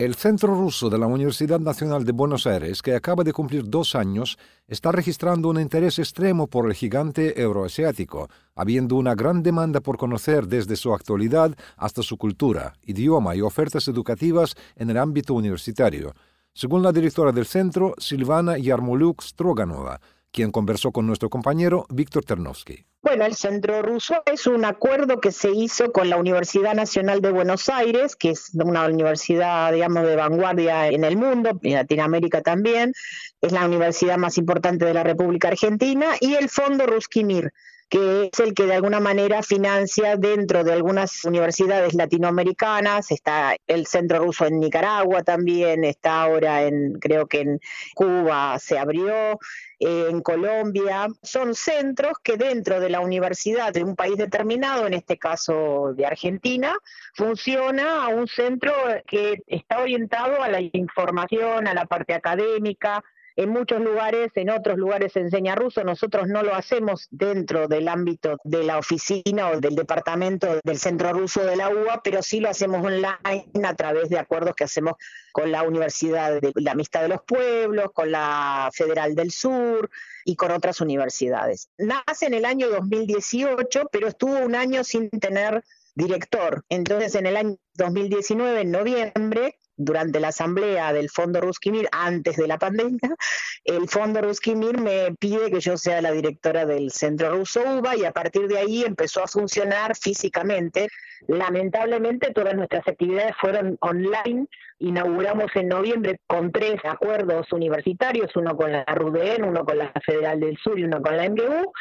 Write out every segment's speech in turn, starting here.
El Centro Ruso de la Universidad Nacional de Buenos Aires, que acaba de cumplir dos años, está registrando un interés extremo por el gigante euroasiático, habiendo una gran demanda por conocer desde su actualidad hasta su cultura, idioma y ofertas educativas en el ámbito universitario. Según la directora del centro, Silvana Yarmoluk Stroganova, quien conversó con nuestro compañero Víctor Ternovsky. Bueno, el Centro Ruso es un acuerdo que se hizo con la Universidad Nacional de Buenos Aires, que es una universidad, digamos, de vanguardia en el mundo, en Latinoamérica también, es la universidad más importante de la República Argentina, y el Fondo Ruskimir, que es el que de alguna manera financia dentro de algunas universidades latinoamericanas, está el Centro Ruso en Nicaragua también, está ahora en, creo que en Cuba se abrió, en Colombia, son centros que dentro de la universidad de un país determinado, en este caso de Argentina, funciona a un centro que está orientado a la información, a la parte académica, en muchos lugares, en otros lugares se enseña ruso, nosotros no lo hacemos dentro del ámbito de la oficina o del departamento del Centro Ruso de la UBA, pero sí lo hacemos online a través de acuerdos que hacemos con la Universidad de la Amistad de los Pueblos, con la Federal del Sur y con otras universidades. Nace en el año 2018, pero estuvo un año sin tener director. Entonces, en el año 2019, en noviembre, durante la asamblea del Fondo Ruskimir, antes de la pandemia, el Fondo Ruskimir me pide que yo sea la directora del Centro Ruso UBA y a partir de ahí empezó a funcionar físicamente. Lamentablemente todas nuestras actividades fueron online. Inauguramos en noviembre con tres acuerdos universitarios, uno con la RUDN, uno con la Federal del Sur y uno con la MGU.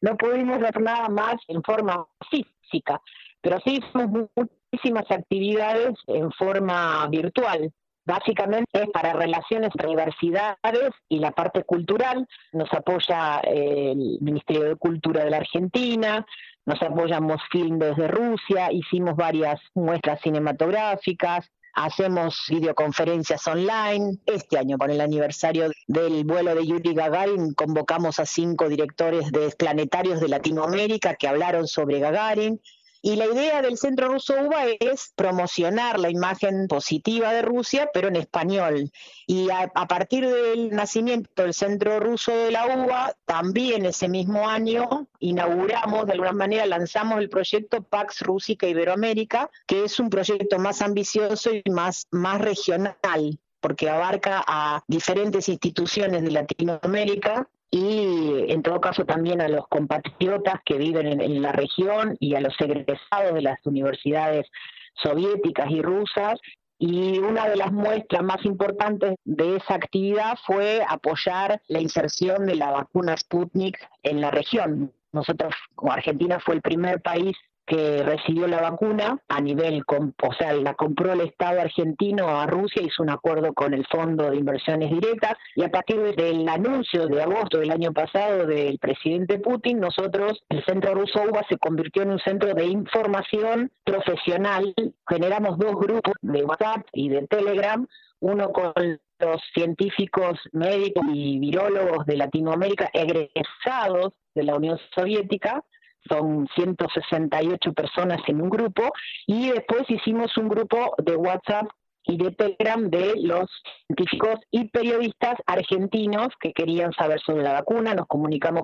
No pudimos hacer nada más en forma física, pero sí hicimos muchísimas actividades en forma virtual. Básicamente es para relaciones universidades y la parte cultural. Nos apoya el Ministerio de Cultura de la Argentina, nos apoyamos Film desde Rusia, hicimos varias muestras cinematográficas, hacemos videoconferencias online. Este año, por el aniversario del vuelo de Yuri Gagarin, convocamos a cinco directores de planetarios de Latinoamérica que hablaron sobre Gagarin. Y la idea del Centro Ruso UBA es promocionar la imagen positiva de Rusia, pero en español. Y a, partir del nacimiento del Centro Ruso de la UBA, también ese mismo año inauguramos, de alguna manera lanzamos el proyecto Pax Rúsica Iberoamérica, que es un proyecto más ambicioso y más, más regional porque abarca a diferentes instituciones de Latinoamérica y en todo caso también a los compatriotas que viven en, la región y a los egresados de las universidades soviéticas y rusas. Y una de las muestras más importantes de esa actividad fue apoyar la inserción de la vacuna Sputnik en la región. Nosotros, como Argentina, fue el primer país que recibió la vacuna a nivel, o sea, la compró el Estado argentino a Rusia, hizo un acuerdo con el Fondo de Inversiones Directas y a partir del anuncio de agosto del año pasado del presidente Putin, nosotros, el Centro Ruso UBA se convirtió en un centro de información profesional. Generamos dos grupos de WhatsApp y de Telegram, uno con los científicos médicos y virólogos de Latinoamérica egresados de la Unión Soviética son 168 personas en un grupo, y después hicimos un grupo de WhatsApp y de Telegram de los científicos y periodistas argentinos que querían saber sobre la vacuna. Nos comunicamos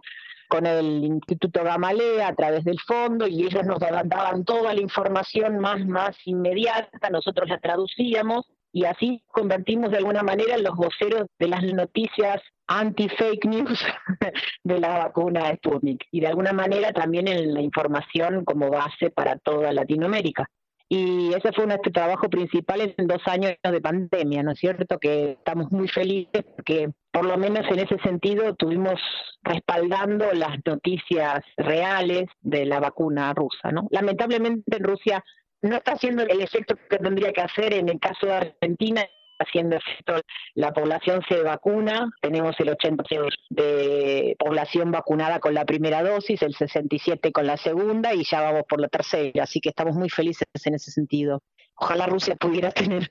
con el Instituto Gamalea a través del fondo y ellos nos daban toda la información más, más inmediata, nosotros la traducíamos y así convertimos de alguna manera en los voceros de las noticias anti-fake news de la vacuna Sputnik y de alguna manera también en la información como base para toda Latinoamérica. Y ese fue nuestro trabajo principal en dos años de pandemia, ¿no es cierto? Que estamos muy felices porque por lo menos en ese sentido tuvimos respaldando las noticias reales de la vacuna rusa, ¿no? Lamentablemente en Rusia no está haciendo el efecto que tendría que hacer en el caso de Argentina haciendo efecto la población se vacuna, tenemos el 80% de población vacunada con la primera dosis, el 67% con la segunda y ya vamos por la tercera, así que estamos muy felices en ese sentido. Ojalá Rusia pudiera tener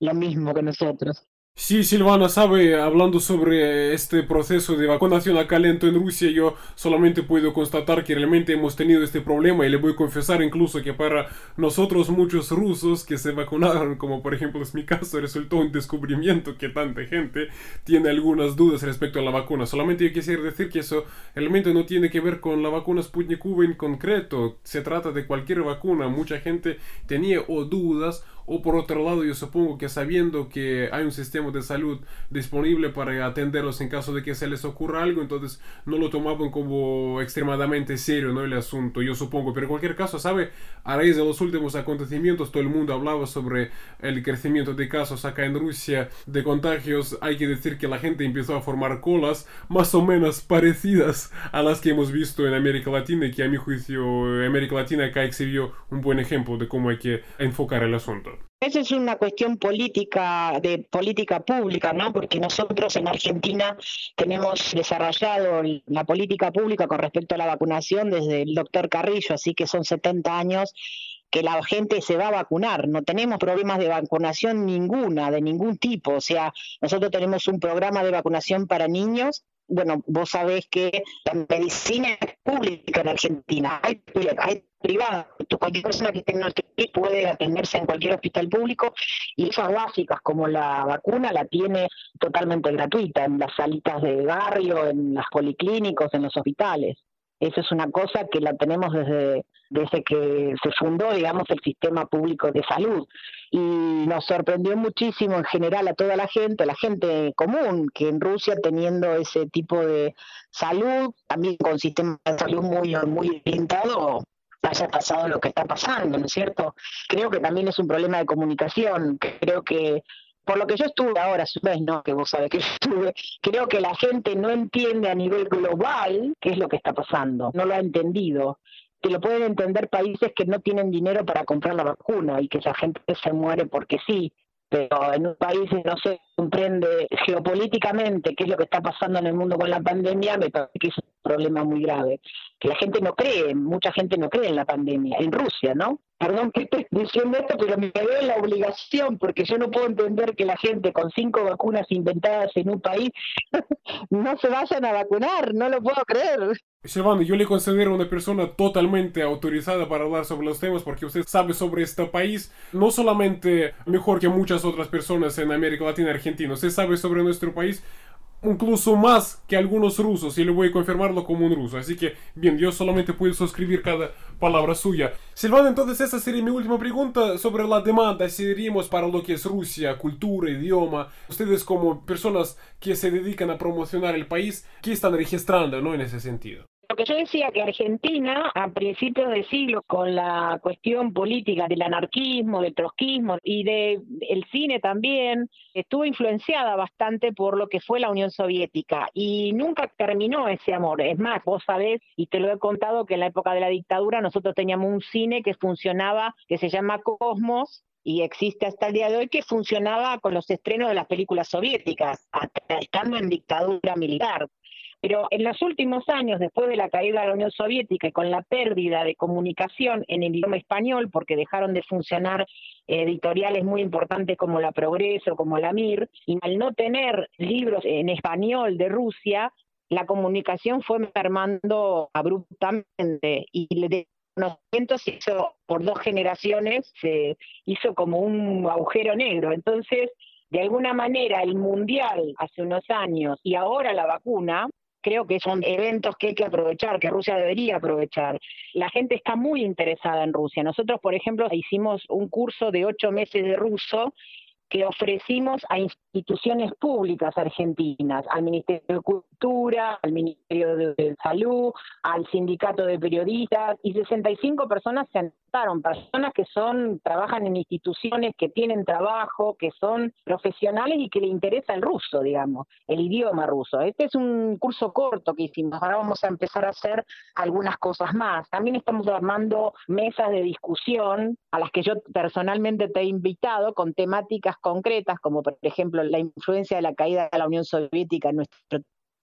lo mismo que nosotros. Sí, Silvana sabe, hablando sobre este proceso de vacunación a calento en Rusia, yo solamente puedo constatar que realmente hemos tenido este problema y le voy a confesar incluso que para nosotros muchos rusos que se vacunaron, como por ejemplo es mi caso, resultó un descubrimiento que tanta gente tiene algunas dudas respecto a la vacuna. Solamente yo quisiera decir que eso realmente no tiene que ver con la vacuna Sputnik V en concreto, se trata de cualquier vacuna. Mucha gente tenía o dudas o por otro lado, yo supongo que sabiendo que hay un sistema de salud disponible para atenderlos en caso de que se les ocurra algo, entonces no lo tomaban como extremadamente serio ¿no? el asunto, yo supongo. Pero en cualquier caso, ¿sabe? A raíz de los últimos acontecimientos, todo el mundo hablaba sobre el crecimiento de casos acá en Rusia, de contagios. Hay que decir que la gente empezó a formar colas más o menos parecidas a las que hemos visto en América Latina y que a mi juicio América Latina acá exhibió un buen ejemplo de cómo hay que enfocar el asunto. Esa es una cuestión política, de política pública, ¿no? Porque nosotros en Argentina tenemos desarrollado la política pública con respecto a la vacunación desde el doctor Carrillo, así que son 70 años que la gente se va a vacunar. No tenemos problemas de vacunación ninguna, de ningún tipo. O sea, nosotros tenemos un programa de vacunación para niños bueno, vos sabés que la medicina es pública en Argentina, hay, hay privada. Cualquier persona que tenga país puede atenderse en cualquier hospital público y esas básicas como la vacuna la tiene totalmente gratuita en las salitas de barrio, en las policlínicos, en los hospitales. Eso es una cosa que la tenemos desde, desde que se fundó, digamos, el sistema público de salud. Y nos sorprendió muchísimo en general a toda la gente, a la gente común, que en Rusia teniendo ese tipo de salud, también con sistema de salud muy, muy orientado, haya pasado lo que está pasando, ¿no es cierto? Creo que también es un problema de comunicación, creo que por lo que yo estuve ahora, vez, no, que vos sabés que yo estuve, creo que la gente no entiende a nivel global qué es lo que está pasando, no lo ha entendido. Que lo pueden entender países que no tienen dinero para comprar la vacuna y que esa gente se muere porque sí, pero en un país no se comprende geopolíticamente qué es lo que está pasando en el mundo con la pandemia, me parece que es un problema muy grave. Que la gente no cree, mucha gente no cree en la pandemia, en Rusia, ¿no? Perdón que estoy diciendo esto, pero me veo en la obligación, porque yo no puedo entender que la gente con cinco vacunas inventadas en un país no se vayan a vacunar, no lo puedo creer. Silvano, yo le considero una persona totalmente autorizada para hablar sobre los temas porque usted sabe sobre este país, no solamente mejor que muchas otras personas en América Latina y Argentina, usted sabe sobre nuestro país incluso más que algunos rusos y le voy a confirmarlo como un ruso. Así que, bien, yo solamente puedo suscribir cada palabra suya. Silvano, entonces esa sería mi última pregunta sobre la demanda, si diríamos para lo que es Rusia, cultura, idioma. Ustedes como personas que se dedican a promocionar el país, ¿qué están registrando ¿no? en ese sentido? Lo que yo decía que Argentina, a principios de siglo, con la cuestión política del anarquismo, del trotskismo y del el cine también, estuvo influenciada bastante por lo que fue la Unión Soviética y nunca terminó ese amor. Es más, vos sabés, y te lo he contado, que en la época de la dictadura nosotros teníamos un cine que funcionaba, que se llama Cosmos, y existe hasta el día de hoy que funcionaba con los estrenos de las películas soviéticas, estando en dictadura militar. Pero en los últimos años, después de la caída de la Unión Soviética y con la pérdida de comunicación en el idioma español, porque dejaron de funcionar editoriales muy importantes como La Progreso, como la MIR, y al no tener libros en español de Rusia, la comunicación fue mermando abruptamente y de conocimiento se hizo por dos generaciones, se hizo como un agujero negro. Entonces, de alguna manera, el mundial hace unos años y ahora la vacuna creo que son eventos que hay que aprovechar, que Rusia debería aprovechar. La gente está muy interesada en Rusia. Nosotros, por ejemplo, hicimos un curso de ocho meses de ruso que ofrecimos a instituciones públicas argentinas, al Ministerio de Cultura, al Ministerio de Salud, al Sindicato de Periodistas, y 65 personas se anotaron, personas que son, trabajan en instituciones, que tienen trabajo, que son profesionales y que le interesa el ruso, digamos, el idioma ruso. Este es un curso corto que hicimos, ahora vamos a empezar a hacer algunas cosas más. También estamos armando mesas de discusión a las que yo personalmente te he invitado con temáticas concretas, como por ejemplo la influencia de la caída de la Unión Soviética en nuestro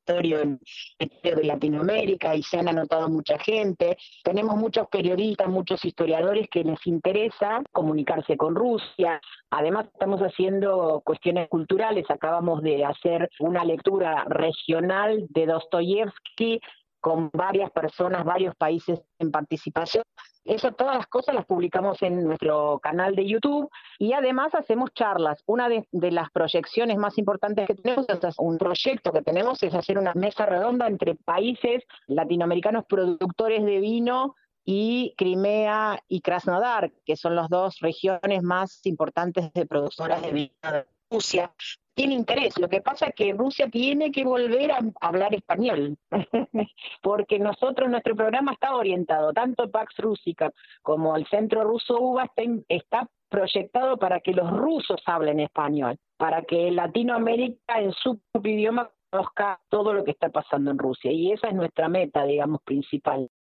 territorio de Latinoamérica y se han anotado mucha gente. Tenemos muchos periodistas, muchos historiadores que les interesa comunicarse con Rusia. Además, estamos haciendo cuestiones culturales. Acabamos de hacer una lectura regional de Dostoyevsky con varias personas, varios países en participación. Eso, todas las cosas las publicamos en nuestro canal de YouTube y además hacemos charlas. Una de, las proyecciones más importantes que tenemos, un proyecto que tenemos es hacer una mesa redonda entre países latinoamericanos productores de vino y Crimea y Krasnodar, que son las dos regiones más importantes de productoras de vino de Rusia tiene interés. Lo que pasa es que Rusia tiene que volver a hablar español, porque nosotros, nuestro programa está orientado, tanto Pax Rusica como el Centro Ruso UBA está, proyectado para que los rusos hablen español, para que Latinoamérica en su propio idioma conozca todo lo que está pasando en Rusia. Y esa es nuestra meta, digamos, principal.